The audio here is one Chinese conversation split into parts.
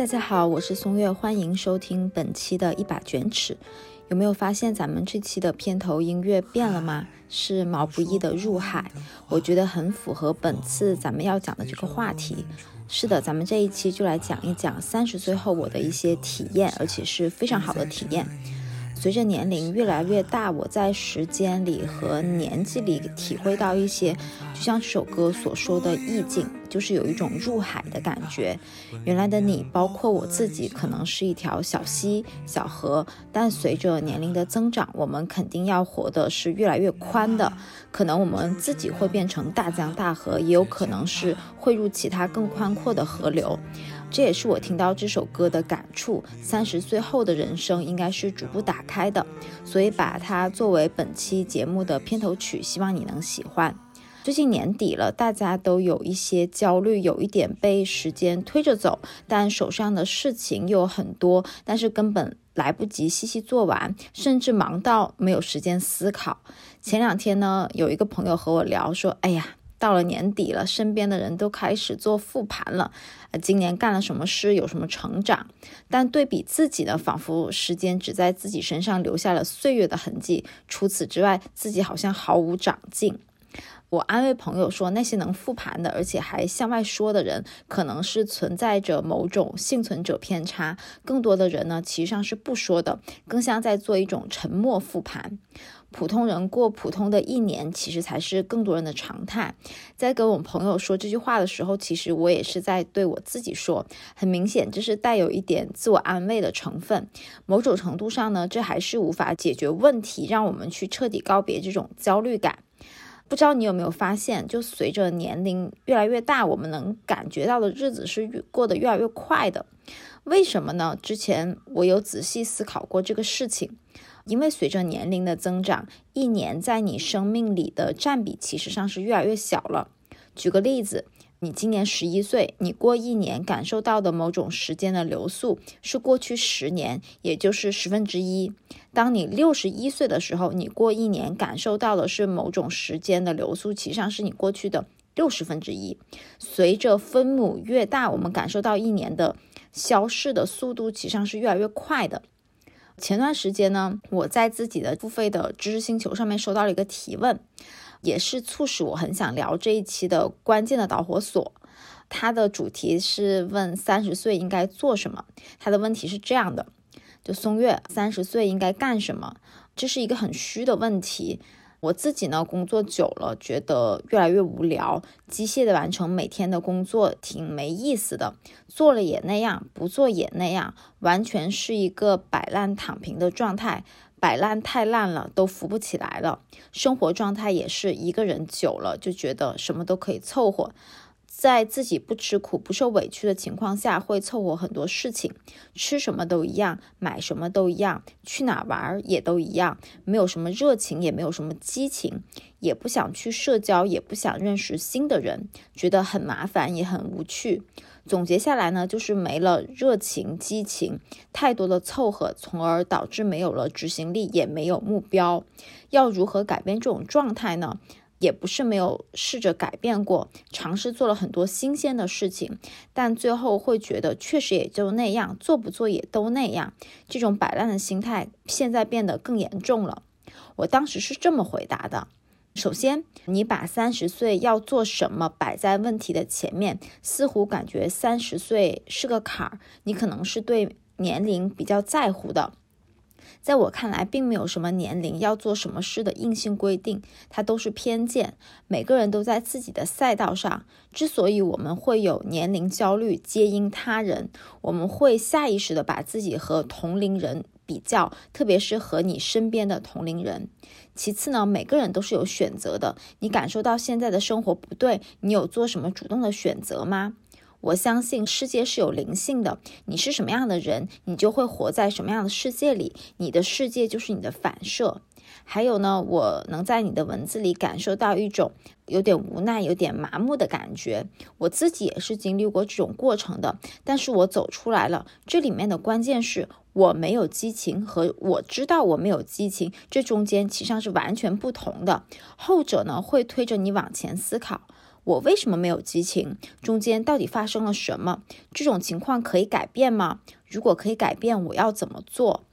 大家好，我是松月，欢迎收听本期的一把卷尺。有没有发现咱们这期的片头音乐变了吗？是毛不易的《入海》，我觉得很符合本次咱们要讲的这个话题。是的，咱们这一期就来讲一讲三十岁后我的一些体验，而且是非常好的体验。随着年龄越来越大，我在时间里和年纪里体会到一些，就像这首歌所说的意境，就是有一种入海的感觉。原来的你，包括我自己，可能是一条小溪、小河，但随着年龄的增长，我们肯定要活的是越来越宽的。可能我们自己会变成大江大河，也有可能是汇入其他更宽阔的河流。这也是我听到这首歌的感触。三十岁后的人生应该是逐步打开的，所以把它作为本期节目的片头曲，希望你能喜欢。最近年底了，大家都有一些焦虑，有一点被时间推着走，但手上的事情又很多，但是根本来不及细细做完，甚至忙到没有时间思考。前两天呢，有一个朋友和我聊说：“哎呀。”到了年底了，身边的人都开始做复盘了，呃，今年干了什么事，有什么成长？但对比自己呢，仿佛时间只在自己身上留下了岁月的痕迹，除此之外，自己好像毫无长进。我安慰朋友说，那些能复盘的，而且还向外说的人，可能是存在着某种幸存者偏差。更多的人呢，其实上是不说的，更像在做一种沉默复盘。普通人过普通的一年，其实才是更多人的常态。在跟我们朋友说这句话的时候，其实我也是在对我自己说。很明显，这是带有一点自我安慰的成分。某种程度上呢，这还是无法解决问题，让我们去彻底告别这种焦虑感。不知道你有没有发现，就随着年龄越来越大，我们能感觉到的日子是过得越来越快的。为什么呢？之前我有仔细思考过这个事情。因为随着年龄的增长，一年在你生命里的占比其实上是越来越小了。举个例子，你今年十一岁，你过一年感受到的某种时间的流速是过去十年，也就是十分之一。当你六十一岁的时候，你过一年感受到的是某种时间的流速，其实上是你过去的六十分之一。随着分母越大，我们感受到一年的消逝的速度，其实上是越来越快的。前段时间呢，我在自己的付费的知识星球上面收到了一个提问，也是促使我很想聊这一期的关键的导火索。它的主题是问三十岁应该做什么。它的问题是这样的：就松月，三十岁应该干什么？这是一个很虚的问题。我自己呢，工作久了，觉得越来越无聊，机械的完成每天的工作，挺没意思的。做了也那样，不做也那样，完全是一个摆烂躺平的状态。摆烂太烂了，都扶不起来了。生活状态也是一个人久了，就觉得什么都可以凑合。在自己不吃苦、不受委屈的情况下，会凑合很多事情，吃什么都一样，买什么都一样，去哪玩也都一样，没有什么热情，也没有什么激情，也不想去社交，也不想认识新的人，觉得很麻烦，也很无趣。总结下来呢，就是没了热情、激情，太多的凑合，从而导致没有了执行力，也没有目标。要如何改变这种状态呢？也不是没有试着改变过，尝试做了很多新鲜的事情，但最后会觉得确实也就那样，做不做也都那样。这种摆烂的心态现在变得更严重了。我当时是这么回答的：首先，你把三十岁要做什么摆在问题的前面，似乎感觉三十岁是个坎儿，你可能是对年龄比较在乎的。在我看来，并没有什么年龄要做什么事的硬性规定，它都是偏见。每个人都在自己的赛道上。之所以我们会有年龄焦虑，皆因他人。我们会下意识的把自己和同龄人比较，特别是和你身边的同龄人。其次呢，每个人都是有选择的。你感受到现在的生活不对，你有做什么主动的选择吗？我相信世界是有灵性的，你是什么样的人，你就会活在什么样的世界里。你的世界就是你的反射。还有呢，我能在你的文字里感受到一种有点无奈、有点麻木的感觉。我自己也是经历过这种过程的，但是我走出来了。这里面的关键是我没有激情和我知道我没有激情，这中间其实上是完全不同的。后者呢，会推着你往前思考。我为什么没有激情？中间到底发生了什么？这种情况可以改变吗？如果可以改变，我要怎么做？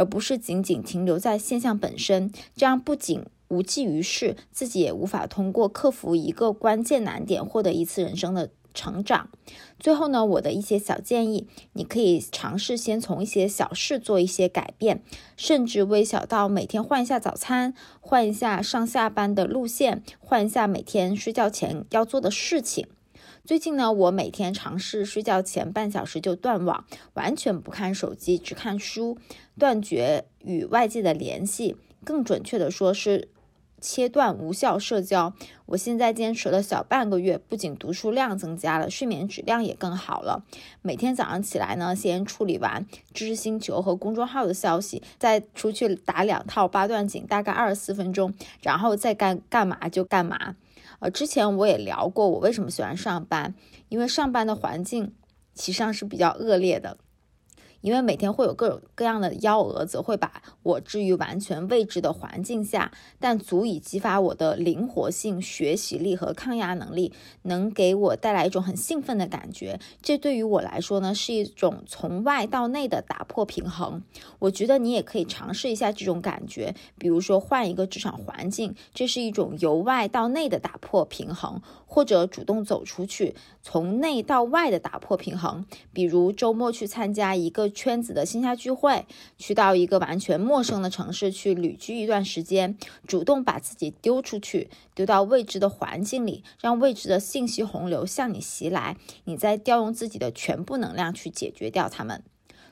而不是仅仅停留在现象本身，这样不仅无济于事，自己也无法通过克服一个关键难点获得一次人生的成长。最后呢，我的一些小建议，你可以尝试先从一些小事做一些改变，甚至微小到每天换一下早餐，换一下上下班的路线，换一下每天睡觉前要做的事情。最近呢，我每天尝试睡觉前半小时就断网，完全不看手机，只看书，断绝与外界的联系。更准确的说，是切断无效社交。我现在坚持了小半个月，不仅读书量增加了，睡眠质量也更好了。每天早上起来呢，先处理完知识星球和公众号的消息，再出去打两套八段锦，大概二十四分钟，然后再干干嘛就干嘛。呃，之前我也聊过，我为什么喜欢上班，因为上班的环境其实上是比较恶劣的。因为每天会有各种各样的幺蛾子，会把我置于完全未知的环境下，但足以激发我的灵活性、学习力和抗压能力，能给我带来一种很兴奋的感觉。这对于我来说呢，是一种从外到内的打破平衡。我觉得你也可以尝试一下这种感觉，比如说换一个职场环境，这是一种由外到内的打破平衡。或者主动走出去，从内到外的打破平衡，比如周末去参加一个圈子的线下聚会，去到一个完全陌生的城市去旅居一段时间，主动把自己丢出去，丢到未知的环境里，让未知的信息洪流向你袭来，你再调用自己的全部能量去解决掉它们。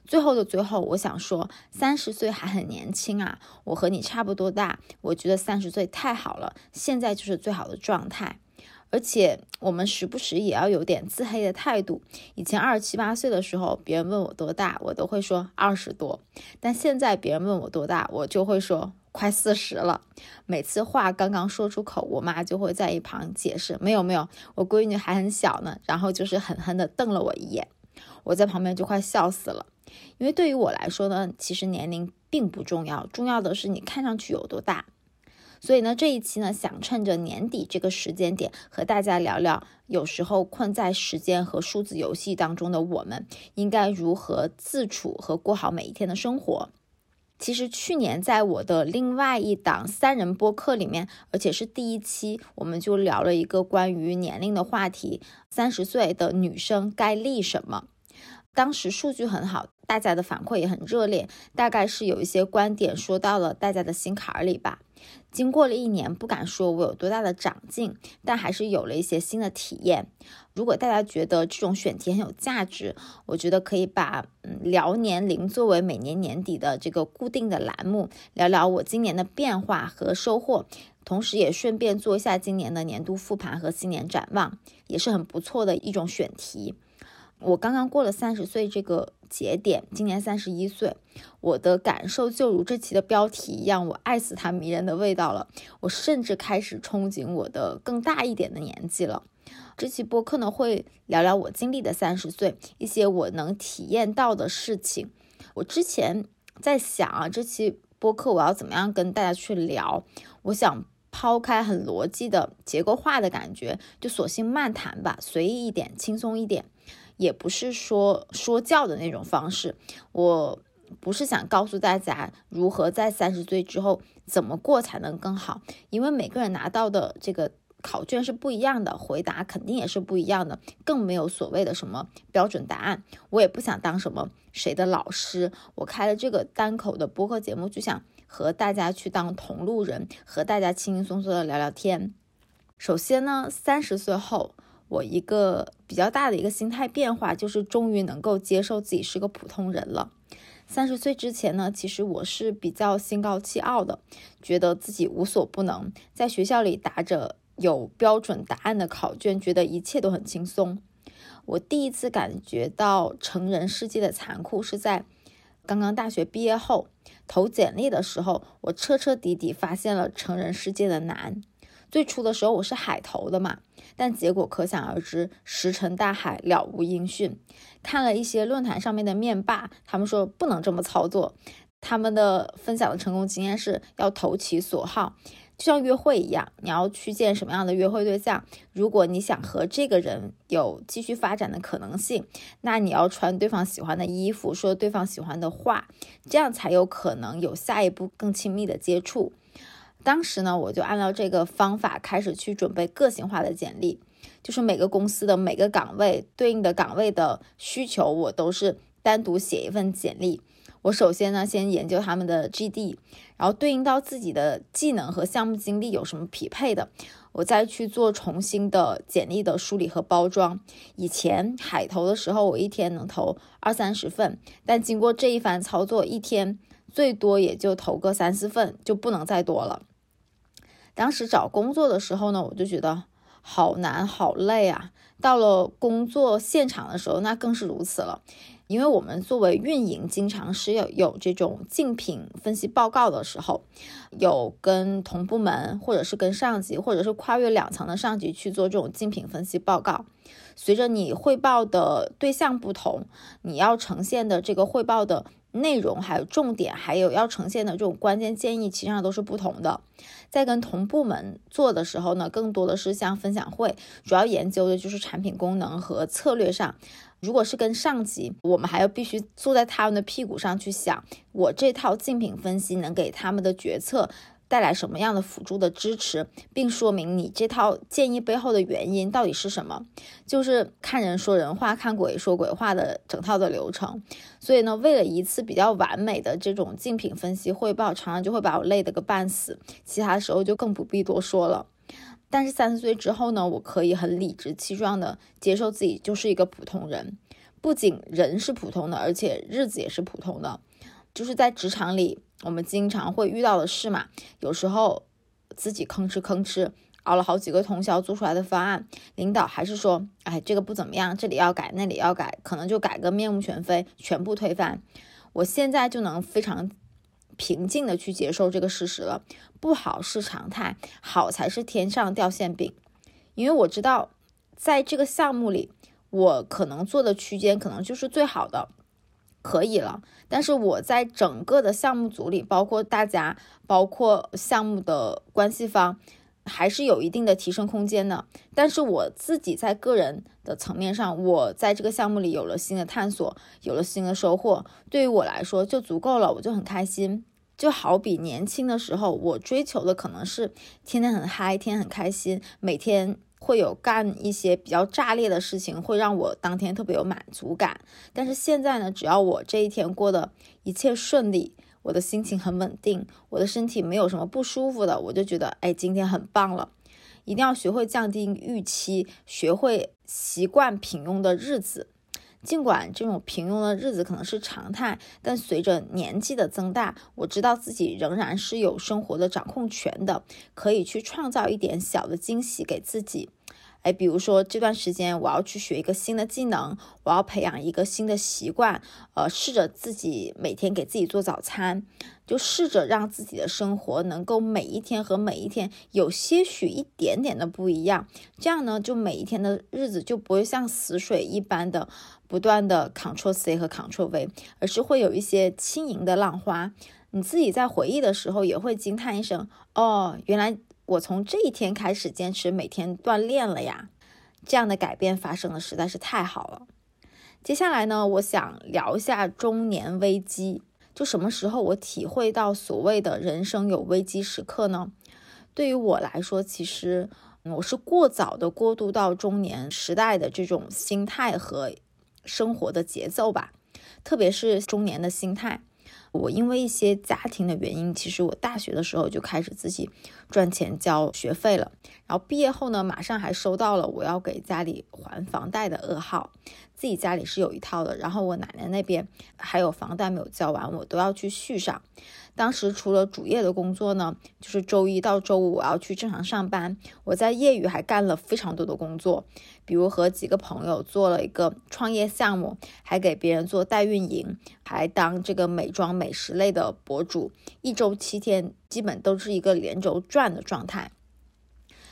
最后的最后，我想说，三十岁还很年轻啊，我和你差不多大，我觉得三十岁太好了，现在就是最好的状态。而且我们时不时也要有点自黑的态度。以前二十七八岁的时候，别人问我多大，我都会说二十多。但现在别人问我多大，我就会说快四十了。每次话刚刚说出口，我妈就会在一旁解释：没有没有，我闺女还很小呢。然后就是狠狠地瞪了我一眼，我在旁边就快笑死了。因为对于我来说呢，其实年龄并不重要，重要的是你看上去有多大。所以呢，这一期呢，想趁着年底这个时间点，和大家聊聊，有时候困在时间和数字游戏当中的我们，应该如何自处和过好每一天的生活。其实去年在我的另外一档三人播客里面，而且是第一期，我们就聊了一个关于年龄的话题：三十岁的女生该立什么？当时数据很好，大家的反馈也很热烈，大概是有一些观点说到了大家的心坎儿里吧。经过了一年，不敢说我有多大的长进，但还是有了一些新的体验。如果大家觉得这种选题很有价值，我觉得可以把嗯聊年龄作为每年年底的这个固定的栏目，聊聊我今年的变化和收获，同时也顺便做一下今年的年度复盘和新年展望，也是很不错的一种选题。我刚刚过了三十岁这个节点，今年三十一岁，我的感受就如这期的标题一样，我爱死它迷人的味道了。我甚至开始憧憬我的更大一点的年纪了。这期播客呢，会聊聊我经历的三十岁，一些我能体验到的事情。我之前在想啊，这期播客我要怎么样跟大家去聊？我想抛开很逻辑的结构化的感觉，就索性漫谈吧，随意一点，轻松一点。也不是说说教的那种方式，我不是想告诉大家如何在三十岁之后怎么过才能更好，因为每个人拿到的这个考卷是不一样的，回答肯定也是不一样的，更没有所谓的什么标准答案。我也不想当什么谁的老师，我开了这个单口的播客节目，就想和大家去当同路人，和大家轻轻松松的聊聊天。首先呢，三十岁后。我一个比较大的一个心态变化，就是终于能够接受自己是个普通人了。三十岁之前呢，其实我是比较心高气傲的，觉得自己无所不能，在学校里答着有标准答案的考卷，觉得一切都很轻松。我第一次感觉到成人世界的残酷，是在刚刚大学毕业后投简历的时候，我彻彻底底发现了成人世界的难。最初的时候我是海投的嘛，但结果可想而知，石沉大海，了无音讯。看了一些论坛上面的面霸，他们说不能这么操作，他们的分享的成功经验是要投其所好，就像约会一样，你要去见什么样的约会对象？如果你想和这个人有继续发展的可能性，那你要穿对方喜欢的衣服，说对方喜欢的话，这样才有可能有下一步更亲密的接触。当时呢，我就按照这个方法开始去准备个性化的简历，就是每个公司的每个岗位对应的岗位的需求，我都是单独写一份简历。我首先呢，先研究他们的 GD，然后对应到自己的技能和项目经历有什么匹配的，我再去做重新的简历的梳理和包装。以前海投的时候，我一天能投二三十份，但经过这一番操作，一天最多也就投个三四份，就不能再多了。当时找工作的时候呢，我就觉得好难好累啊。到了工作现场的时候，那更是如此了。因为我们作为运营，经常是有有这种竞品分析报告的时候，有跟同部门，或者是跟上级，或者是跨越两层的上级去做这种竞品分析报告。随着你汇报的对象不同，你要呈现的这个汇报的内容，还有重点，还有要呈现的这种关键建议，其实上都是不同的。在跟同部门做的时候呢，更多的是像分享会，主要研究的就是产品功能和策略上。如果是跟上级，我们还要必须坐在他们的屁股上去想，我这套竞品分析能给他们的决策带来什么样的辅助的支持，并说明你这套建议背后的原因到底是什么，就是看人说人话，看鬼说鬼话的整套的流程。所以呢，为了一次比较完美的这种竞品分析汇报，常常就会把我累得个半死，其他时候就更不必多说了。但是三十岁之后呢，我可以很理直气壮的接受自己就是一个普通人，不仅人是普通的，而且日子也是普通的。就是在职场里，我们经常会遇到的事嘛，有时候自己吭哧吭哧熬了好几个通宵做出来的方案，领导还是说，哎，这个不怎么样，这里要改，那里要改，可能就改个面目全非，全部推翻。我现在就能非常。平静的去接受这个事实了，不好是常态，好才是天上掉馅饼。因为我知道，在这个项目里，我可能做的区间可能就是最好的，可以了。但是我在整个的项目组里，包括大家，包括项目的关系方。还是有一定的提升空间的，但是我自己在个人的层面上，我在这个项目里有了新的探索，有了新的收获，对于我来说就足够了，我就很开心。就好比年轻的时候，我追求的可能是天天很嗨，天天很开心，每天会有干一些比较炸裂的事情，会让我当天特别有满足感。但是现在呢，只要我这一天过得一切顺利。我的心情很稳定，我的身体没有什么不舒服的，我就觉得哎，今天很棒了。一定要学会降低预期，学会习惯平庸的日子。尽管这种平庸的日子可能是常态，但随着年纪的增大，我知道自己仍然是有生活的掌控权的，可以去创造一点小的惊喜给自己。哎，比如说这段时间我要去学一个新的技能，我要培养一个新的习惯，呃，试着自己每天给自己做早餐，就试着让自己的生活能够每一天和每一天有些许一点点的不一样，这样呢，就每一天的日子就不会像死水一般的不断的 Ctrl C 和 Ctrl V，而是会有一些轻盈的浪花，你自己在回忆的时候也会惊叹一声，哦，原来。我从这一天开始坚持每天锻炼了呀，这样的改变发生的实在是太好了。接下来呢，我想聊一下中年危机，就什么时候我体会到所谓的人生有危机时刻呢？对于我来说，其实我是过早的过渡到中年时代的这种心态和生活的节奏吧，特别是中年的心态。我因为一些家庭的原因，其实我大学的时候就开始自己赚钱交学费了。然后毕业后呢，马上还收到了我要给家里还房贷的噩耗。自己家里是有一套的，然后我奶奶那边还有房贷没有交完，我都要去续上。当时除了主业的工作呢，就是周一到周五我要去正常上班。我在业余还干了非常多的工作，比如和几个朋友做了一个创业项目，还给别人做代运营，还当这个美妆美食类的博主，一周七天，基本都是一个连轴转的状态。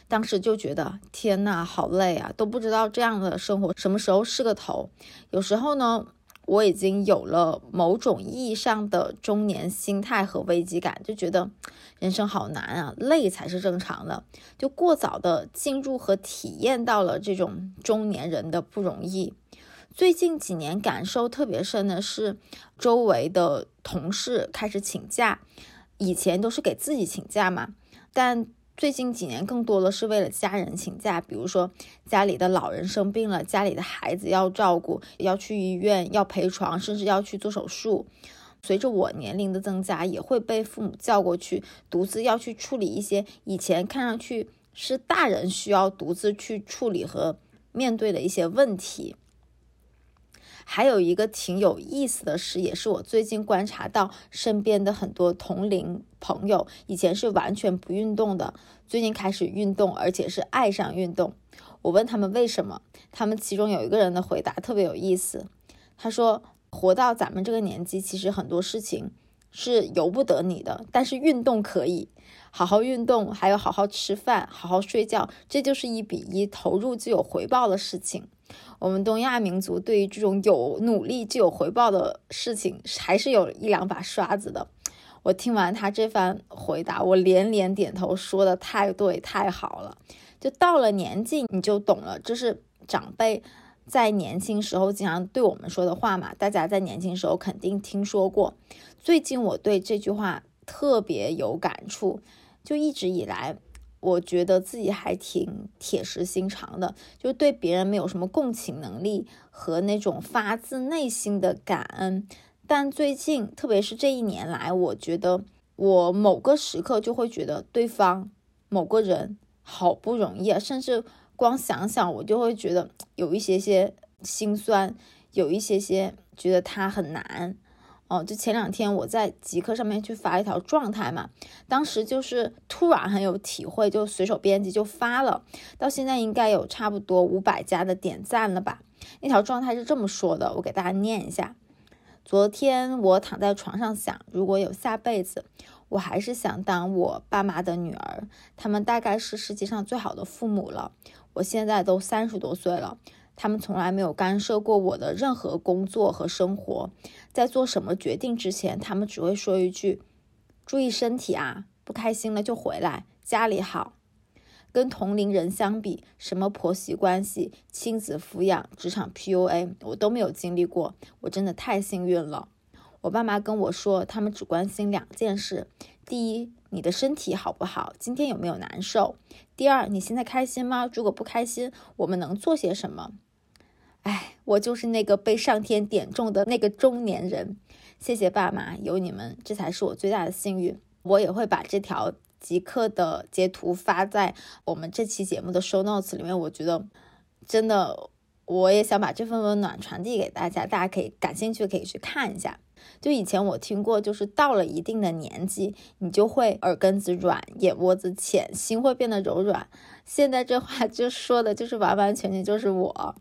当时就觉得天呐，好累啊，都不知道这样的生活什么时候是个头。有时候呢，我已经有了某种意义上的中年心态和危机感，就觉得人生好难啊，累才是正常的，就过早的进入和体验到了这种中年人的不容易。最近几年感受特别深的是，周围的同事开始请假，以前都是给自己请假嘛，但。最近几年，更多的是为了家人请假，比如说家里的老人生病了，家里的孩子要照顾，要去医院，要陪床，甚至要去做手术。随着我年龄的增加，也会被父母叫过去，独自要去处理一些以前看上去是大人需要独自去处理和面对的一些问题。还有一个挺有意思的事，也是我最近观察到身边的很多同龄朋友，以前是完全不运动的，最近开始运动，而且是爱上运动。我问他们为什么，他们其中有一个人的回答特别有意思，他说：“活到咱们这个年纪，其实很多事情是由不得你的，但是运动可以，好好运动，还有好好吃饭，好好睡觉，这就是一比一投入就有回报的事情。”我们东亚民族对于这种有努力就有回报的事情，还是有一两把刷子的。我听完他这番回答，我连连点头，说的太对，太好了。就到了年纪，你就懂了，这是长辈在年轻时候经常对我们说的话嘛。大家在年轻时候肯定听说过。最近我对这句话特别有感触，就一直以来。我觉得自己还挺铁石心肠的，就对别人没有什么共情能力和那种发自内心的感恩。但最近，特别是这一年来，我觉得我某个时刻就会觉得对方某个人好不容易啊，甚至光想想我就会觉得有一些些心酸，有一些些觉得他很难。哦，就前两天我在极客上面去发一条状态嘛，当时就是突然很有体会，就随手编辑就发了，到现在应该有差不多五百加的点赞了吧。那条状态是这么说的，我给大家念一下：昨天我躺在床上想，如果有下辈子，我还是想当我爸妈的女儿，他们大概是世界上最好的父母了。我现在都三十多岁了。他们从来没有干涉过我的任何工作和生活，在做什么决定之前，他们只会说一句：“注意身体啊，不开心了就回来，家里好。”跟同龄人相比，什么婆媳关系、亲子抚养、职场 PUA，我都没有经历过，我真的太幸运了。我爸妈跟我说，他们只关心两件事：第一，你的身体好不好，今天有没有难受；第二，你现在开心吗？如果不开心，我们能做些什么？哎，我就是那个被上天点中的那个中年人。谢谢爸妈，有你们，这才是我最大的幸运。我也会把这条即刻的截图发在我们这期节目的 show notes 里面。我觉得真的，我也想把这份温暖传递给大家，大家可以感兴趣可以去看一下。就以前我听过，就是到了一定的年纪，你就会耳根子软，眼窝子浅，心会变得柔软。现在这话就说的就是完完全全就是我。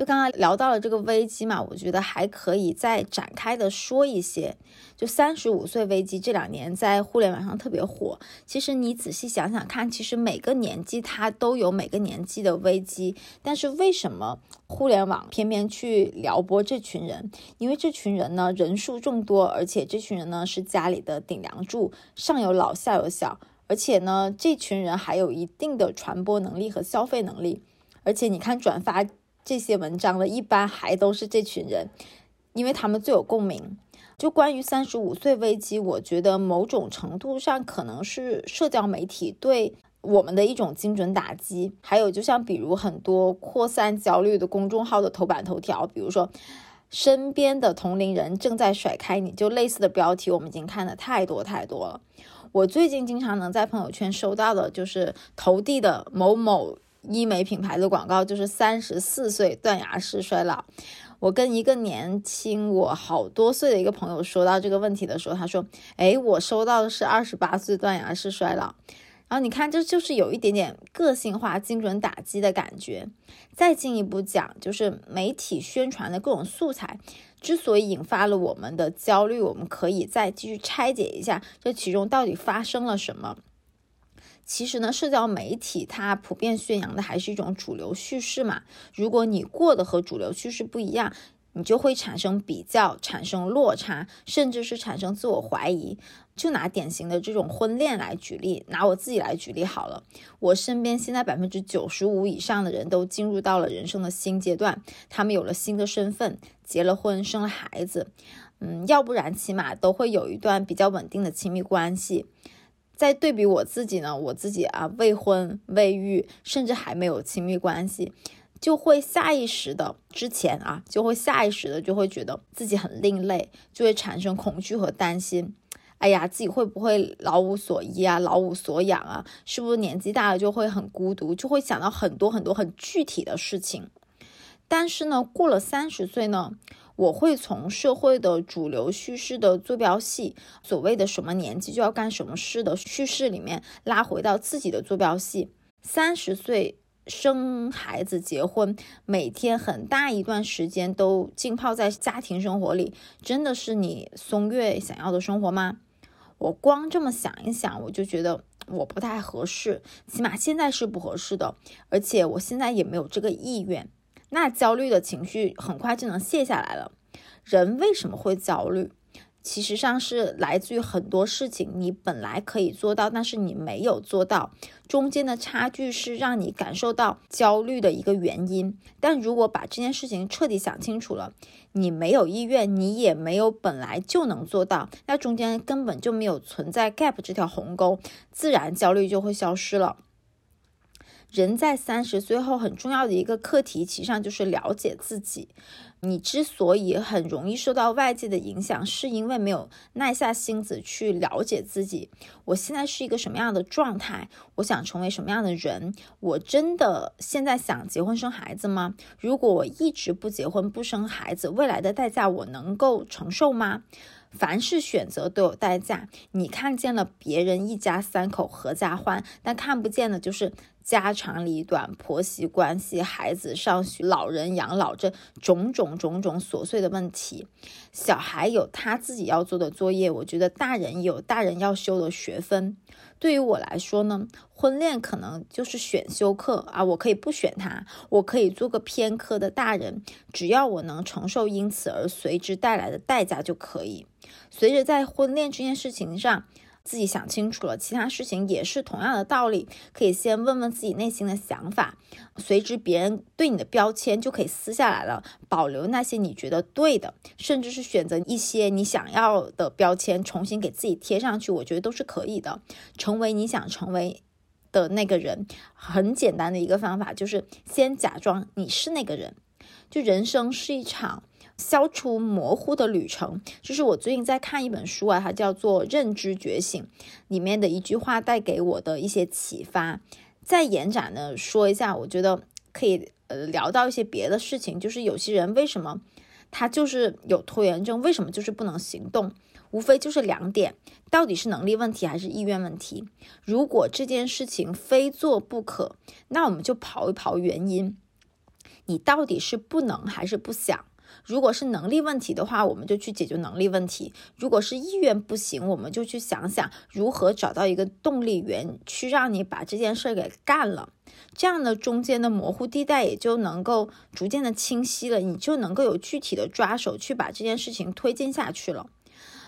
就刚刚聊到了这个危机嘛，我觉得还可以再展开的说一些。就三十五岁危机这两年在互联网上特别火。其实你仔细想想看，其实每个年纪它都有每个年纪的危机。但是为什么互联网偏偏去撩拨这群人？因为这群人呢人数众多，而且这群人呢是家里的顶梁柱，上有老下有小，而且呢这群人还有一定的传播能力和消费能力。而且你看转发。这些文章的一般还都是这群人，因为他们最有共鸣。就关于三十五岁危机，我觉得某种程度上可能是社交媒体对我们的一种精准打击。还有，就像比如很多扩散焦虑的公众号的头版头条，比如说身边的同龄人正在甩开你，就类似的标题，我们已经看的太多太多了。我最近经常能在朋友圈收到的就是投递的某某。医美品牌的广告就是三十四岁断崖式衰老。我跟一个年轻我好多岁的一个朋友说到这个问题的时候，他说：“哎，我收到的是二十八岁断崖式衰老。”然后你看，这就是有一点点个性化、精准打击的感觉。再进一步讲，就是媒体宣传的各种素材之所以引发了我们的焦虑，我们可以再继续拆解一下，这其中到底发生了什么。其实呢，社交媒体它普遍宣扬的还是一种主流叙事嘛。如果你过的和主流叙事不一样，你就会产生比较，产生落差，甚至是产生自我怀疑。就拿典型的这种婚恋来举例，拿我自己来举例好了。我身边现在百分之九十五以上的人都进入到了人生的新阶段，他们有了新的身份，结了婚，生了孩子，嗯，要不然起码都会有一段比较稳定的亲密关系。再对比我自己呢，我自己啊，未婚未育，甚至还没有亲密关系，就会下意识的之前啊，就会下意识的就会觉得自己很另类，就会产生恐惧和担心。哎呀，自己会不会老无所依啊，老无所养啊？是不是年纪大了就会很孤独，就会想到很多很多很具体的事情？但是呢，过了三十岁呢，我会从社会的主流叙事的坐标系，所谓的什么年纪就要干什么事的叙事里面，拉回到自己的坐标系。三十岁生孩子、结婚，每天很大一段时间都浸泡在家庭生活里，真的是你松月想要的生活吗？我光这么想一想，我就觉得我不太合适，起码现在是不合适的，而且我现在也没有这个意愿。那焦虑的情绪很快就能卸下来了。人为什么会焦虑？其实上是来自于很多事情，你本来可以做到，但是你没有做到，中间的差距是让你感受到焦虑的一个原因。但如果把这件事情彻底想清楚了，你没有意愿，你也没有本来就能做到，那中间根本就没有存在 gap 这条鸿沟，自然焦虑就会消失了。人在三十岁后很重要的一个课题，其实上就是了解自己。你之所以很容易受到外界的影响，是因为没有耐下心子去了解自己。我现在是一个什么样的状态？我想成为什么样的人？我真的现在想结婚生孩子吗？如果我一直不结婚不生孩子，未来的代价我能够承受吗？凡是选择都有代价。你看见了别人一家三口合家欢，但看不见的就是家长里短、婆媳关系、孩子上学、老人养老这种种种种琐碎的问题。小孩有他自己要做的作业，我觉得大人有大人要修的学分。对于我来说呢，婚恋可能就是选修课啊，我可以不选它，我可以做个偏科的大人，只要我能承受因此而随之带来的代价就可以。随着在婚恋这件事情上。自己想清楚了，其他事情也是同样的道理，可以先问问自己内心的想法，随之别人对你的标签就可以撕下来了，保留那些你觉得对的，甚至是选择一些你想要的标签重新给自己贴上去，我觉得都是可以的，成为你想成为的那个人。很简单的一个方法就是先假装你是那个人，就人生是一场。消除模糊的旅程，就是我最近在看一本书啊，它叫做《认知觉醒》，里面的一句话带给我的一些启发。再延展的说一下，我觉得可以呃聊到一些别的事情，就是有些人为什么他就是有拖延症，为什么就是不能行动？无非就是两点，到底是能力问题还是意愿问题？如果这件事情非做不可，那我们就刨一刨原因，你到底是不能还是不想？如果是能力问题的话，我们就去解决能力问题；如果是意愿不行，我们就去想想如何找到一个动力源，去让你把这件事给干了。这样的中间的模糊地带也就能够逐渐的清晰了，你就能够有具体的抓手去把这件事情推进下去了。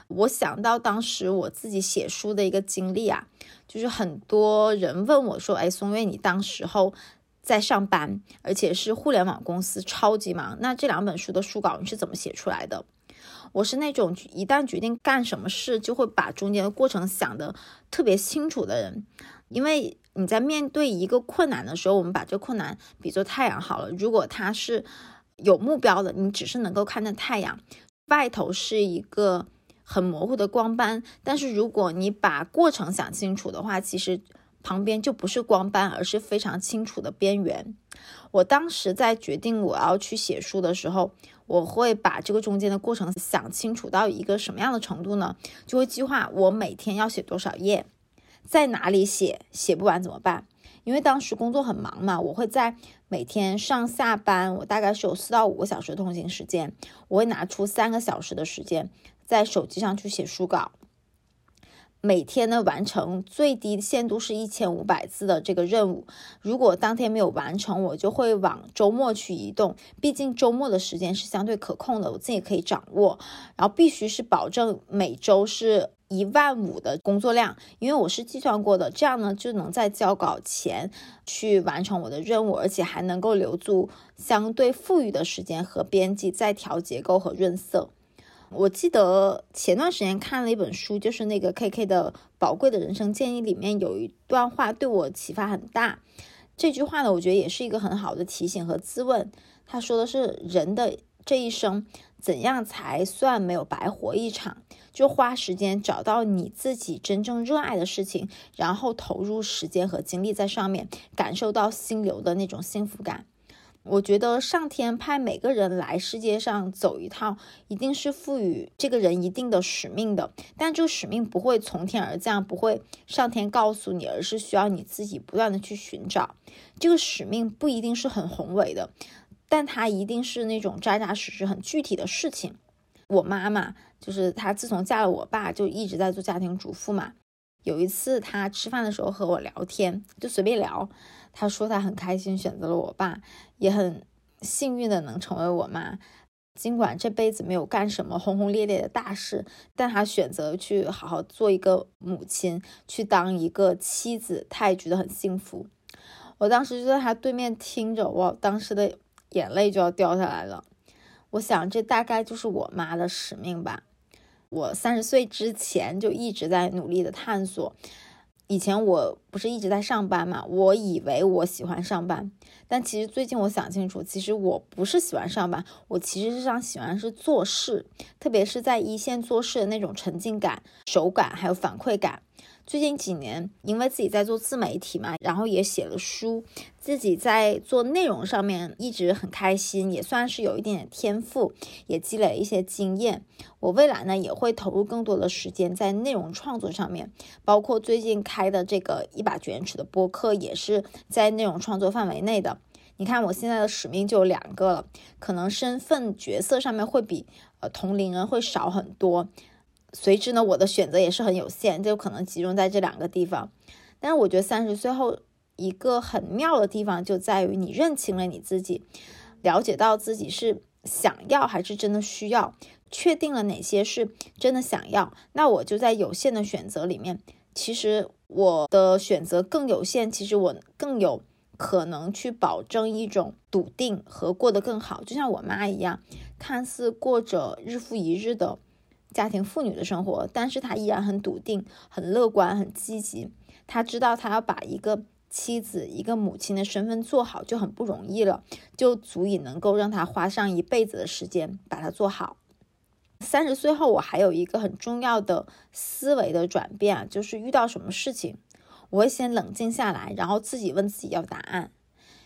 我想到当时我自己写书的一个经历啊，就是很多人问我说：“哎，松月，你当时候。”在上班，而且是互联网公司，超级忙。那这两本书的书稿你是怎么写出来的？我是那种一旦决定干什么事，就会把中间的过程想得特别清楚的人。因为你在面对一个困难的时候，我们把这困难比作太阳好了。如果它是有目标的，你只是能够看见太阳，外头是一个很模糊的光斑。但是如果你把过程想清楚的话，其实。旁边就不是光斑，而是非常清楚的边缘。我当时在决定我要去写书的时候，我会把这个中间的过程想清楚到一个什么样的程度呢？就会计划我每天要写多少页，在哪里写，写不完怎么办？因为当时工作很忙嘛，我会在每天上下班，我大概是有四到五个小时的通勤时间，我会拿出三个小时的时间在手机上去写书稿。每天呢完成最低限度是一千五百字的这个任务。如果当天没有完成，我就会往周末去移动。毕竟周末的时间是相对可控的，我自己可以掌握。然后必须是保证每周是一万五的工作量，因为我是计算过的，这样呢就能在交稿前去完成我的任务，而且还能够留住相对富裕的时间和编辑再调结构和润色。我记得前段时间看了一本书，就是那个 K K 的宝贵的人生建议里面有一段话对我启发很大。这句话呢，我觉得也是一个很好的提醒和自问。他说的是人的这一生怎样才算没有白活一场？就花时间找到你自己真正热爱的事情，然后投入时间和精力在上面，感受到心流的那种幸福感。我觉得上天派每个人来世界上走一趟，一定是赋予这个人一定的使命的。但这个使命不会从天而降，不会上天告诉你，而是需要你自己不断的去寻找。这个使命不一定是很宏伟的，但它一定是那种扎扎实实、很具体的事情。我妈妈就是她，自从嫁了我爸，就一直在做家庭主妇嘛。有一次她吃饭的时候和我聊天，就随便聊。他说他很开心选择了我爸，也很幸运的能成为我妈。尽管这辈子没有干什么轰轰烈烈的大事，但他选择去好好做一个母亲，去当一个妻子，他也觉得很幸福。我当时就在他对面听着，我当时的眼泪就要掉下来了。我想这大概就是我妈的使命吧。我三十岁之前就一直在努力的探索。以前我不是一直在上班嘛，我以为我喜欢上班，但其实最近我想清楚，其实我不是喜欢上班，我其实是想喜欢是做事，特别是在一线做事的那种沉浸感、手感还有反馈感。最近几年，因为自己在做自媒体嘛，然后也写了书，自己在做内容上面一直很开心，也算是有一点点天赋，也积累了一些经验。我未来呢也会投入更多的时间在内容创作上面，包括最近开的这个一把卷尺的播客，也是在内容创作范围内的。你看我现在的使命就有两个了，可能身份角色上面会比呃同龄人会少很多。随之呢，我的选择也是很有限，就可能集中在这两个地方。但是我觉得三十岁后一个很妙的地方就在于你认清了你自己，了解到自己是想要还是真的需要，确定了哪些是真的想要，那我就在有限的选择里面，其实我的选择更有限，其实我更有可能去保证一种笃定和过得更好。就像我妈一样，看似过着日复一日的。家庭妇女的生活，但是她依然很笃定、很乐观、很积极。她知道，她要把一个妻子、一个母亲的身份做好就很不容易了，就足以能够让她花上一辈子的时间把它做好。三十岁后，我还有一个很重要的思维的转变啊，就是遇到什么事情，我会先冷静下来，然后自己问自己要答案。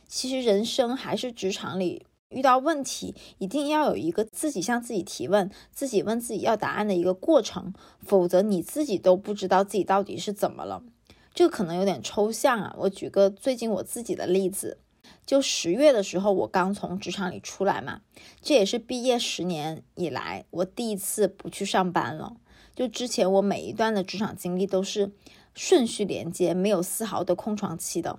其实，人生还是职场里。遇到问题，一定要有一个自己向自己提问、自己问自己要答案的一个过程，否则你自己都不知道自己到底是怎么了。这个可能有点抽象啊。我举个最近我自己的例子，就十月的时候，我刚从职场里出来嘛，这也是毕业十年以来我第一次不去上班了。就之前我每一段的职场经历都是顺序连接，没有丝毫的空窗期的。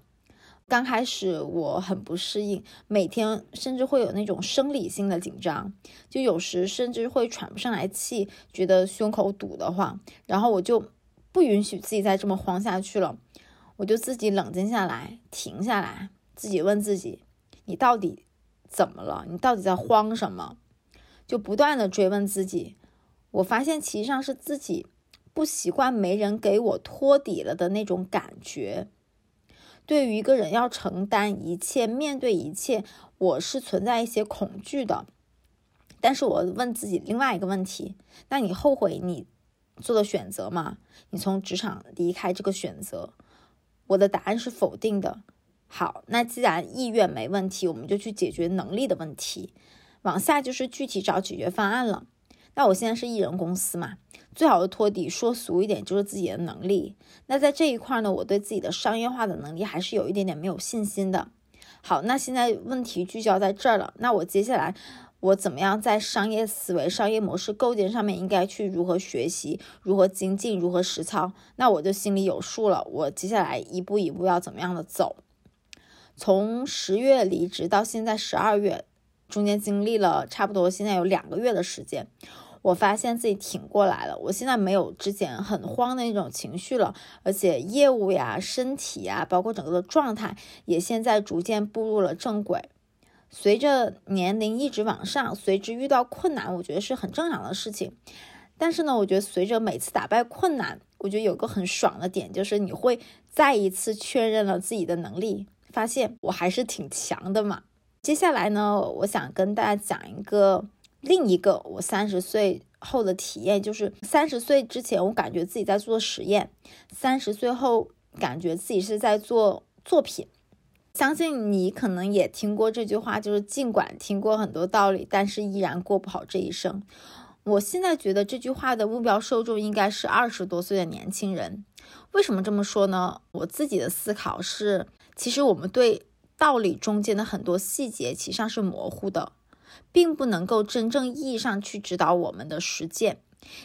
刚开始我很不适应，每天甚至会有那种生理性的紧张，就有时甚至会喘不上来气，觉得胸口堵得慌。然后我就不允许自己再这么慌下去了，我就自己冷静下来，停下来，自己问自己：你到底怎么了？你到底在慌什么？就不断的追问自己。我发现其实上是自己不习惯没人给我托底了的那种感觉。对于一个人要承担一切、面对一切，我是存在一些恐惧的。但是我问自己另外一个问题：那你后悔你做的选择吗？你从职场离开这个选择，我的答案是否定的。好，那既然意愿没问题，我们就去解决能力的问题。往下就是具体找解决方案了。那我现在是艺人公司嘛，最好的托底，说俗一点就是自己的能力。那在这一块呢，我对自己的商业化的能力还是有一点点没有信心的。好，那现在问题聚焦在这儿了。那我接下来我怎么样在商业思维、商业模式构建上面应该去如何学习、如何精进、如何实操，那我就心里有数了。我接下来一步一步要怎么样的走？从十月离职到现在十二月，中间经历了差不多现在有两个月的时间。我发现自己挺过来了，我现在没有之前很慌的那种情绪了，而且业务呀、身体呀，包括整个的状态，也现在逐渐步入了正轨。随着年龄一直往上，随之遇到困难，我觉得是很正常的事情。但是呢，我觉得随着每次打败困难，我觉得有个很爽的点，就是你会再一次确认了自己的能力，发现我还是挺强的嘛。接下来呢，我想跟大家讲一个。另一个我三十岁后的体验就是，三十岁之前我感觉自己在做实验，三十岁后感觉自己是在做作品。相信你可能也听过这句话，就是尽管听过很多道理，但是依然过不好这一生。我现在觉得这句话的目标受众应该是二十多岁的年轻人。为什么这么说呢？我自己的思考是，其实我们对道理中间的很多细节其实上是模糊的。并不能够真正意义上去指导我们的实践，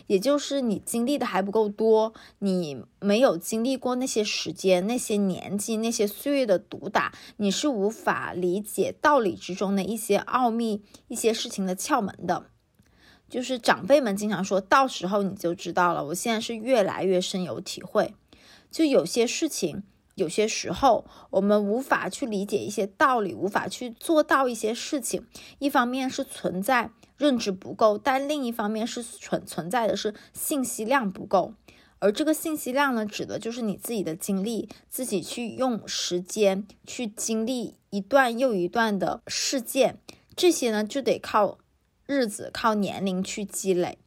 也就是你经历的还不够多，你没有经历过那些时间、那些年纪、那些岁月的毒打，你是无法理解道理之中的一些奥秘、一些事情的窍门的。就是长辈们经常说，到时候你就知道了。我现在是越来越深有体会，就有些事情。有些时候，我们无法去理解一些道理，无法去做到一些事情。一方面是存在认知不够，但另一方面是存存在的是信息量不够。而这个信息量呢，指的就是你自己的经历，自己去用时间去经历一段又一段的事件，这些呢就得靠日子、靠年龄去积累。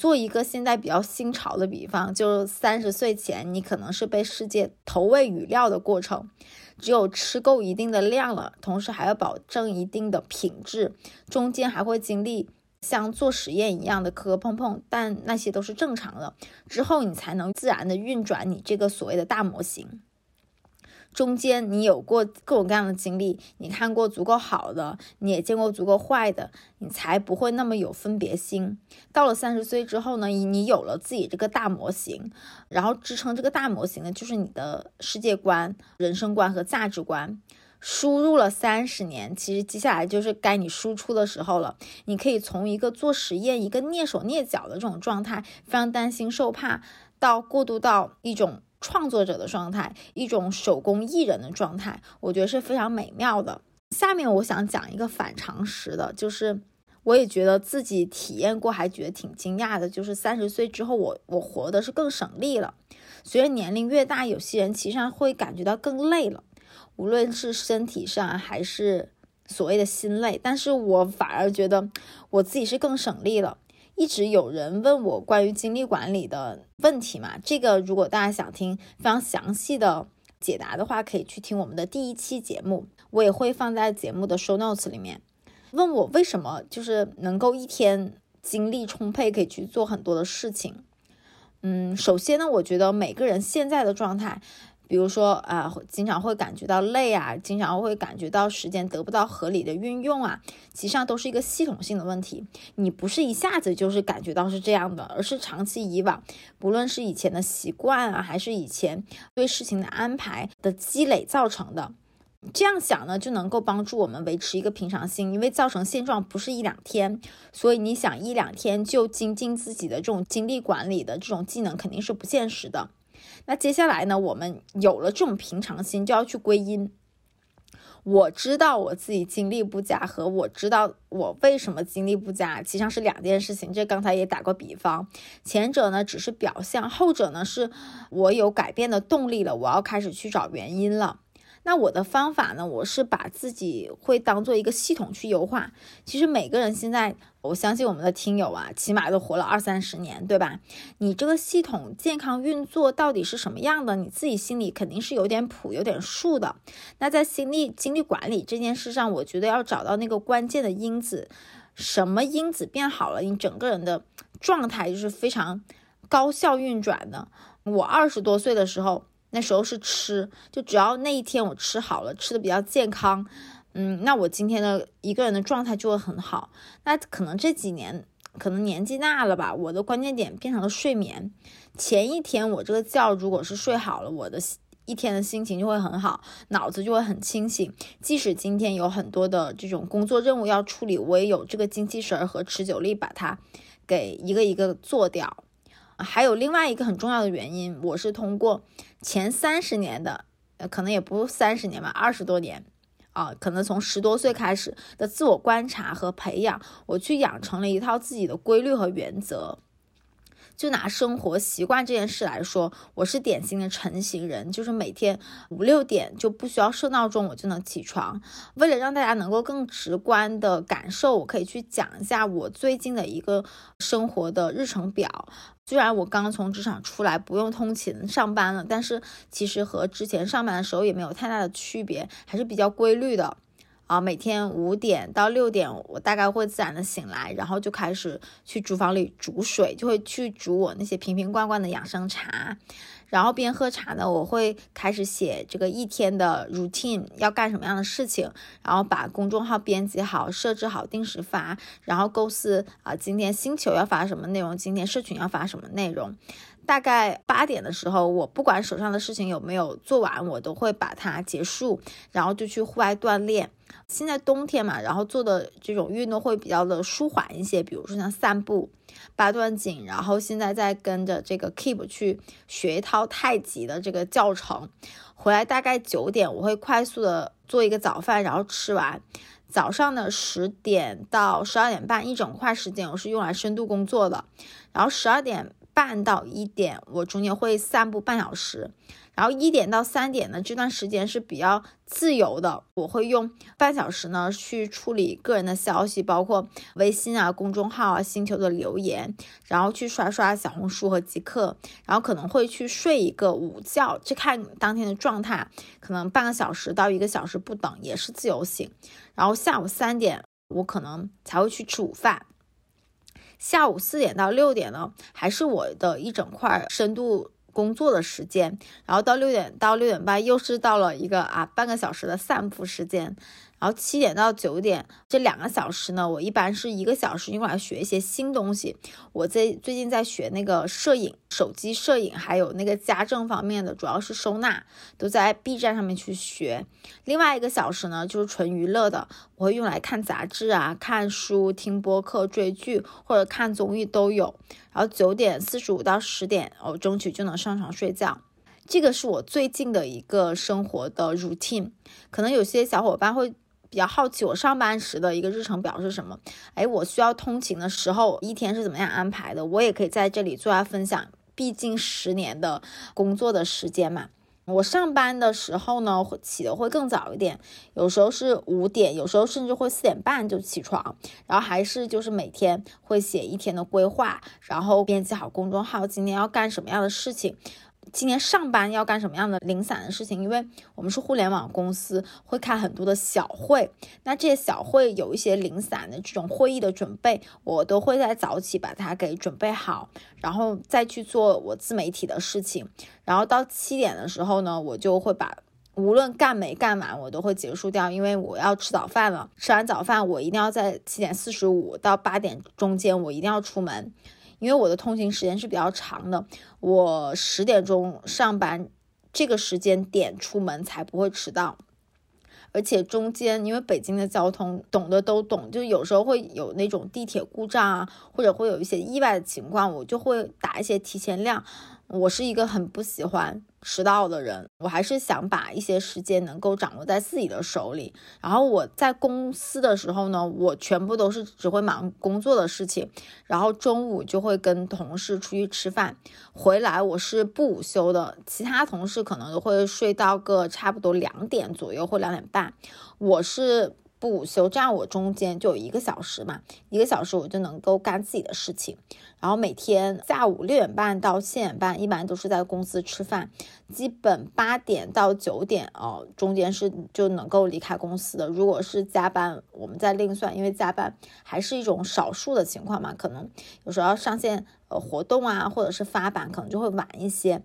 做一个现在比较新潮的比方，就三十岁前，你可能是被世界投喂语料的过程，只有吃够一定的量了，同时还要保证一定的品质，中间还会经历像做实验一样的磕磕碰碰，但那些都是正常的，之后你才能自然的运转你这个所谓的大模型。中间你有过各种各样的经历，你看过足够好的，你也见过足够坏的，你才不会那么有分别心。到了三十岁之后呢，你有了自己这个大模型，然后支撑这个大模型的就是你的世界观、人生观和价值观。输入了三十年，其实接下来就是该你输出的时候了。你可以从一个做实验、一个蹑手蹑脚的这种状态，非常担心受怕，到过渡到一种。创作者的状态，一种手工艺人的状态，我觉得是非常美妙的。下面我想讲一个反常识的，就是我也觉得自己体验过，还觉得挺惊讶的。就是三十岁之后，我我活的是更省力了。随着年龄越大，有些人其实上会感觉到更累了，无论是身体上还是所谓的心累。但是我反而觉得我自己是更省力了。一直有人问我关于精力管理的问题嘛？这个如果大家想听非常详细的解答的话，可以去听我们的第一期节目，我也会放在节目的 show notes 里面。问我为什么就是能够一天精力充沛，可以去做很多的事情。嗯，首先呢，我觉得每个人现在的状态。比如说啊，经常会感觉到累啊，经常会感觉到时间得不到合理的运用啊，其实上都是一个系统性的问题。你不是一下子就是感觉到是这样的，而是长期以往，不论是以前的习惯啊，还是以前对事情的安排的积累造成的。这样想呢，就能够帮助我们维持一个平常心，因为造成现状不是一两天，所以你想一两天就精进自己的这种精力管理的这种技能，肯定是不现实的。那接下来呢？我们有了这种平常心，就要去归因。我知道我自己精力不佳，和我知道我为什么精力不佳，其实上是两件事情。这刚才也打过比方，前者呢只是表象，后者呢是我有改变的动力了，我要开始去找原因了。那我的方法呢？我是把自己会当做一个系统去优化。其实每个人现在，我相信我们的听友啊，起码都活了二三十年，对吧？你这个系统健康运作到底是什么样的？你自己心里肯定是有点谱、有点数的。那在心力、精力管理这件事上，我觉得要找到那个关键的因子，什么因子变好了，你整个人的状态就是非常高效运转的。我二十多岁的时候。那时候是吃，就只要那一天我吃好了，吃的比较健康，嗯，那我今天的一个人的状态就会很好。那可能这几年，可能年纪大了吧，我的关键点变成了睡眠。前一天我这个觉如果是睡好了，我的一天的心情就会很好，脑子就会很清醒。即使今天有很多的这种工作任务要处理，我也有这个精气神儿和持久力把它给一个一个做掉。还有另外一个很重要的原因，我是通过前三十年的，呃，可能也不三十年吧，二十多年。啊，可能从十多岁开始的自我观察和培养，我去养成了一套自己的规律和原则。就拿生活习惯这件事来说，我是典型的晨型人，就是每天五六点就不需要设闹钟，我就能起床。为了让大家能够更直观的感受，我可以去讲一下我最近的一个生活的日程表。虽然我刚从职场出来，不用通勤上班了，但是其实和之前上班的时候也没有太大的区别，还是比较规律的。啊，每天五点到六点，我大概会自然的醒来，然后就开始去厨房里煮水，就会去煮我那些瓶瓶罐罐的养生茶。然后边喝茶呢，我会开始写这个一天的 routine 要干什么样的事情，然后把公众号编辑好，设置好定时发，然后构思啊今天星球要发什么内容，今天社群要发什么内容。大概八点的时候，我不管手上的事情有没有做完，我都会把它结束，然后就去户外锻炼。现在冬天嘛，然后做的这种运动会比较的舒缓一些，比如说像散步、八段锦，然后现在在跟着这个 Keep 去学一套太极的这个教程。回来大概九点，我会快速的做一个早饭，然后吃完。早上的十点到十二点半一整块时间，我是用来深度工作的，然后十二点。半到一点，我中间会散步半小时，然后一点到三点呢，这段时间是比较自由的，我会用半小时呢去处理个人的消息，包括微信啊、公众号啊、星球的留言，然后去刷刷小红书和极客，然后可能会去睡一个午觉，去看当天的状态，可能半个小时到一个小时不等，也是自由醒，然后下午三点我可能才会去吃午饭。下午四点到六点呢，还是我的一整块深度工作的时间，然后到六点到六点半又是到了一个啊半个小时的散步时间。然后七点到九点这两个小时呢，我一般是一个小时用来学一些新东西。我在最近在学那个摄影，手机摄影，还有那个家政方面的，主要是收纳，都在 B 站上面去学。另外一个小时呢，就是纯娱乐的，我会用来看杂志啊、看书、听播客、追剧或者看综艺都有。然后九点四十五到十点，我争取就能上床睡觉。这个是我最近的一个生活的 routine。可能有些小伙伴会。比较好奇我上班时的一个日程表是什么？哎，我需要通勤的时候一天是怎么样安排的？我也可以在这里做下分享。毕竟十年的工作的时间嘛，我上班的时候呢，会起的会更早一点，有时候是五点，有时候甚至会四点半就起床，然后还是就是每天会写一天的规划，然后编辑好公众号，今天要干什么样的事情。今年上班要干什么样的零散的事情？因为我们是互联网公司，会开很多的小会。那这些小会有一些零散的这种会议的准备，我都会在早起把它给准备好，然后再去做我自媒体的事情。然后到七点的时候呢，我就会把无论干没干完，我都会结束掉，因为我要吃早饭了。吃完早饭，我一定要在七点四十五到八点中间，我一定要出门。因为我的通勤时间是比较长的，我十点钟上班，这个时间点出门才不会迟到。而且中间，因为北京的交通懂的都懂，就有时候会有那种地铁故障啊，或者会有一些意外的情况，我就会打一些提前量。我是一个很不喜欢迟到的人，我还是想把一些时间能够掌握在自己的手里。然后我在公司的时候呢，我全部都是只会忙工作的事情，然后中午就会跟同事出去吃饭，回来我是不午休的。其他同事可能都会睡到个差不多两点左右或两点半，我是。不午休，这样我中间就有一个小时嘛，一个小时我就能够干自己的事情。然后每天下午六点半到七点半，一般都是在公司吃饭，基本八点到九点哦，中间是就能够离开公司的。如果是加班，我们再另算，因为加班还是一种少数的情况嘛，可能有时候要上线呃活动啊，或者是发版，可能就会晚一些。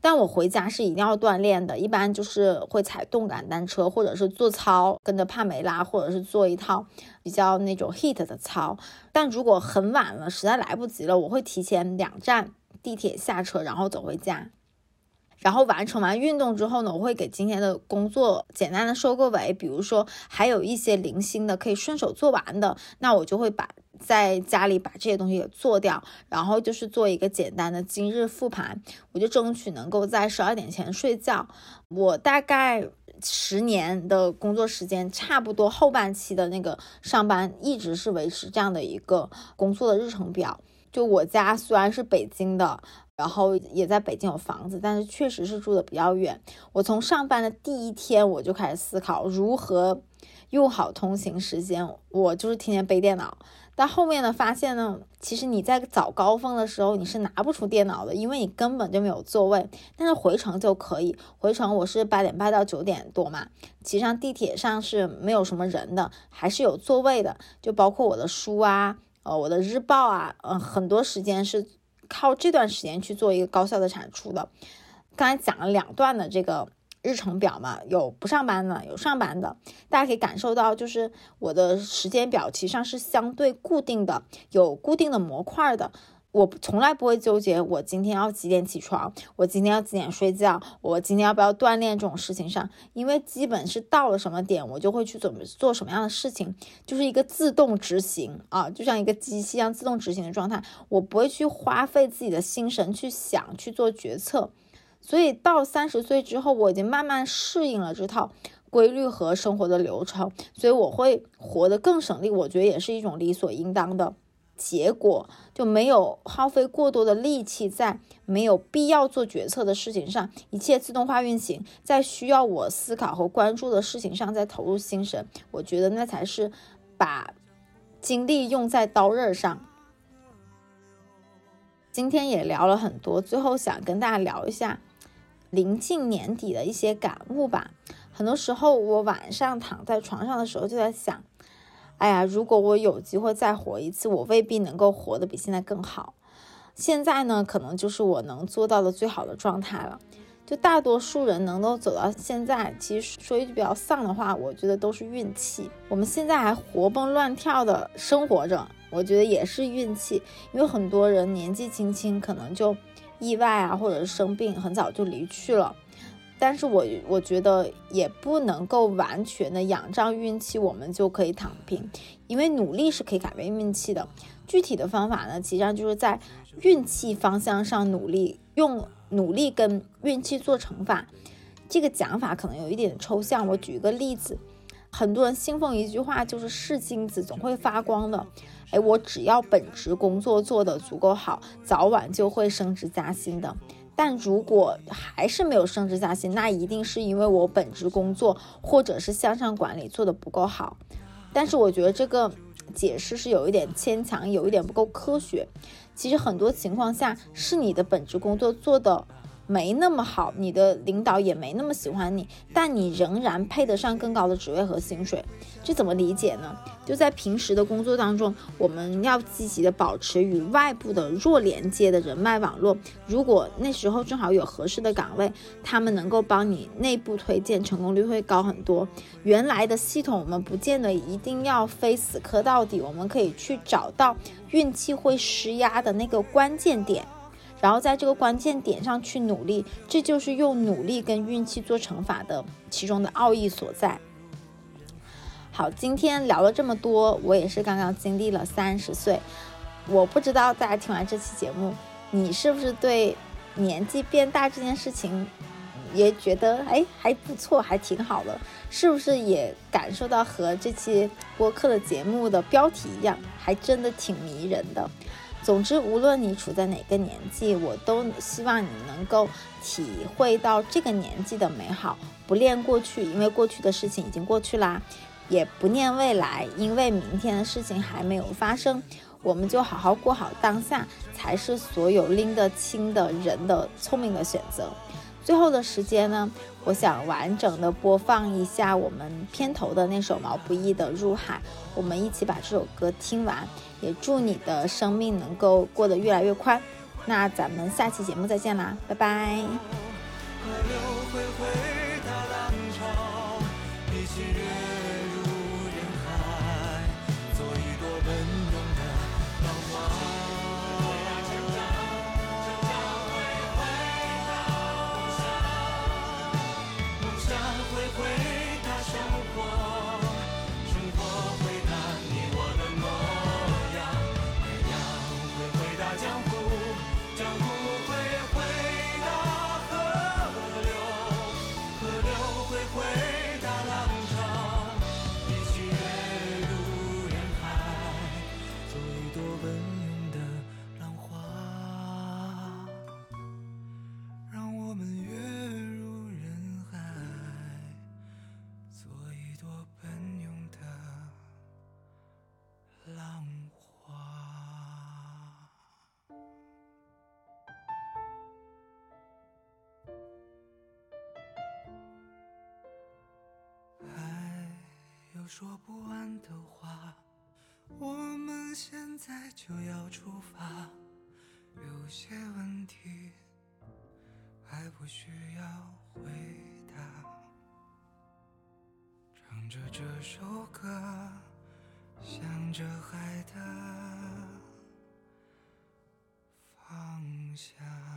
但我回家是一定要锻炼的，一般就是会踩动感单车，或者是做操，跟着帕梅拉，或者是做一套比较那种 heat 的操。但如果很晚了，实在来不及了，我会提前两站地铁下车，然后走回家。然后完成完运动之后呢，我会给今天的工作简单的收个尾。比如说还有一些零星的可以顺手做完的，那我就会把。在家里把这些东西给做掉，然后就是做一个简单的今日复盘，我就争取能够在十二点前睡觉。我大概十年的工作时间，差不多后半期的那个上班一直是维持这样的一个工作的日程表。就我家虽然是北京的，然后也在北京有房子，但是确实是住的比较远。我从上班的第一天我就开始思考如何用好通行时间，我就是天天背电脑。但后面呢，发现呢，其实你在早高峰的时候你是拿不出电脑的，因为你根本就没有座位。但是回程就可以，回程我是八点半到九点多嘛，其实上地铁上是没有什么人的，还是有座位的。就包括我的书啊，呃，我的日报啊，嗯，很多时间是靠这段时间去做一个高效的产出的。刚才讲了两段的这个。日程表嘛，有不上班的，有上班的，大家可以感受到，就是我的时间表其实上是相对固定的，有固定的模块的。我从来不会纠结我今天要几点起床，我今天要几点睡觉，我今天要不要锻炼这种事情上，因为基本是到了什么点，我就会去怎么做什么样的事情，就是一个自动执行啊，就像一个机器一样自动执行的状态，我不会去花费自己的心神去想去做决策。所以到三十岁之后，我已经慢慢适应了这套规律和生活的流程，所以我会活得更省力。我觉得也是一种理所应当的结果，就没有耗费过多的力气在没有必要做决策的事情上，一切自动化运行，在需要我思考和关注的事情上再投入心神。我觉得那才是把精力用在刀刃上。今天也聊了很多，最后想跟大家聊一下。临近年底的一些感悟吧。很多时候，我晚上躺在床上的时候就在想：哎呀，如果我有机会再活一次，我未必能够活得比现在更好。现在呢，可能就是我能做到的最好的状态了。就大多数人能够走到现在，其实说一句比较丧的话，我觉得都是运气。我们现在还活蹦乱跳的生活着，我觉得也是运气。因为很多人年纪轻轻，可能就。意外啊，或者是生病，很早就离去了。但是我我觉得也不能够完全的仰仗运气，我们就可以躺平，因为努力是可以改变运气的。具体的方法呢，实际上就是在运气方向上努力，用努力跟运气做乘法。这个讲法可能有一点抽象，我举一个例子。很多人信奉一句话，就是是金子总会发光的。哎，我只要本职工作做得足够好，早晚就会升职加薪的。但如果还是没有升职加薪，那一定是因为我本职工作或者是向上管理做得不够好。但是我觉得这个解释是有一点牵强，有一点不够科学。其实很多情况下是你的本职工作做的。没那么好，你的领导也没那么喜欢你，但你仍然配得上更高的职位和薪水，这怎么理解呢？就在平时的工作当中，我们要积极的保持与外部的弱连接的人脉网络。如果那时候正好有合适的岗位，他们能够帮你内部推荐，成功率会高很多。原来的系统我们不见得一定要非死磕到底，我们可以去找到运气会施压的那个关键点。然后在这个关键点上去努力，这就是用努力跟运气做乘法的其中的奥义所在。好，今天聊了这么多，我也是刚刚经历了三十岁，我不知道大家听完这期节目，你是不是对年纪变大这件事情也觉得哎还不错，还挺好的？是不是也感受到和这期播客的节目的标题一样，还真的挺迷人的？总之，无论你处在哪个年纪，我都希望你能够体会到这个年纪的美好。不恋过去，因为过去的事情已经过去啦；也不念未来，因为明天的事情还没有发生。我们就好好过好当下，才是所有拎得清的人的聪明的选择。最后的时间呢，我想完整的播放一下我们片头的那首毛不易的《入海》，我们一起把这首歌听完。也祝你的生命能够过得越来越宽。那咱们下期节目再见啦，拜拜。说不完的话，我们现在就要出发。有些问题还不需要回答。唱着这首歌，向着海的方向。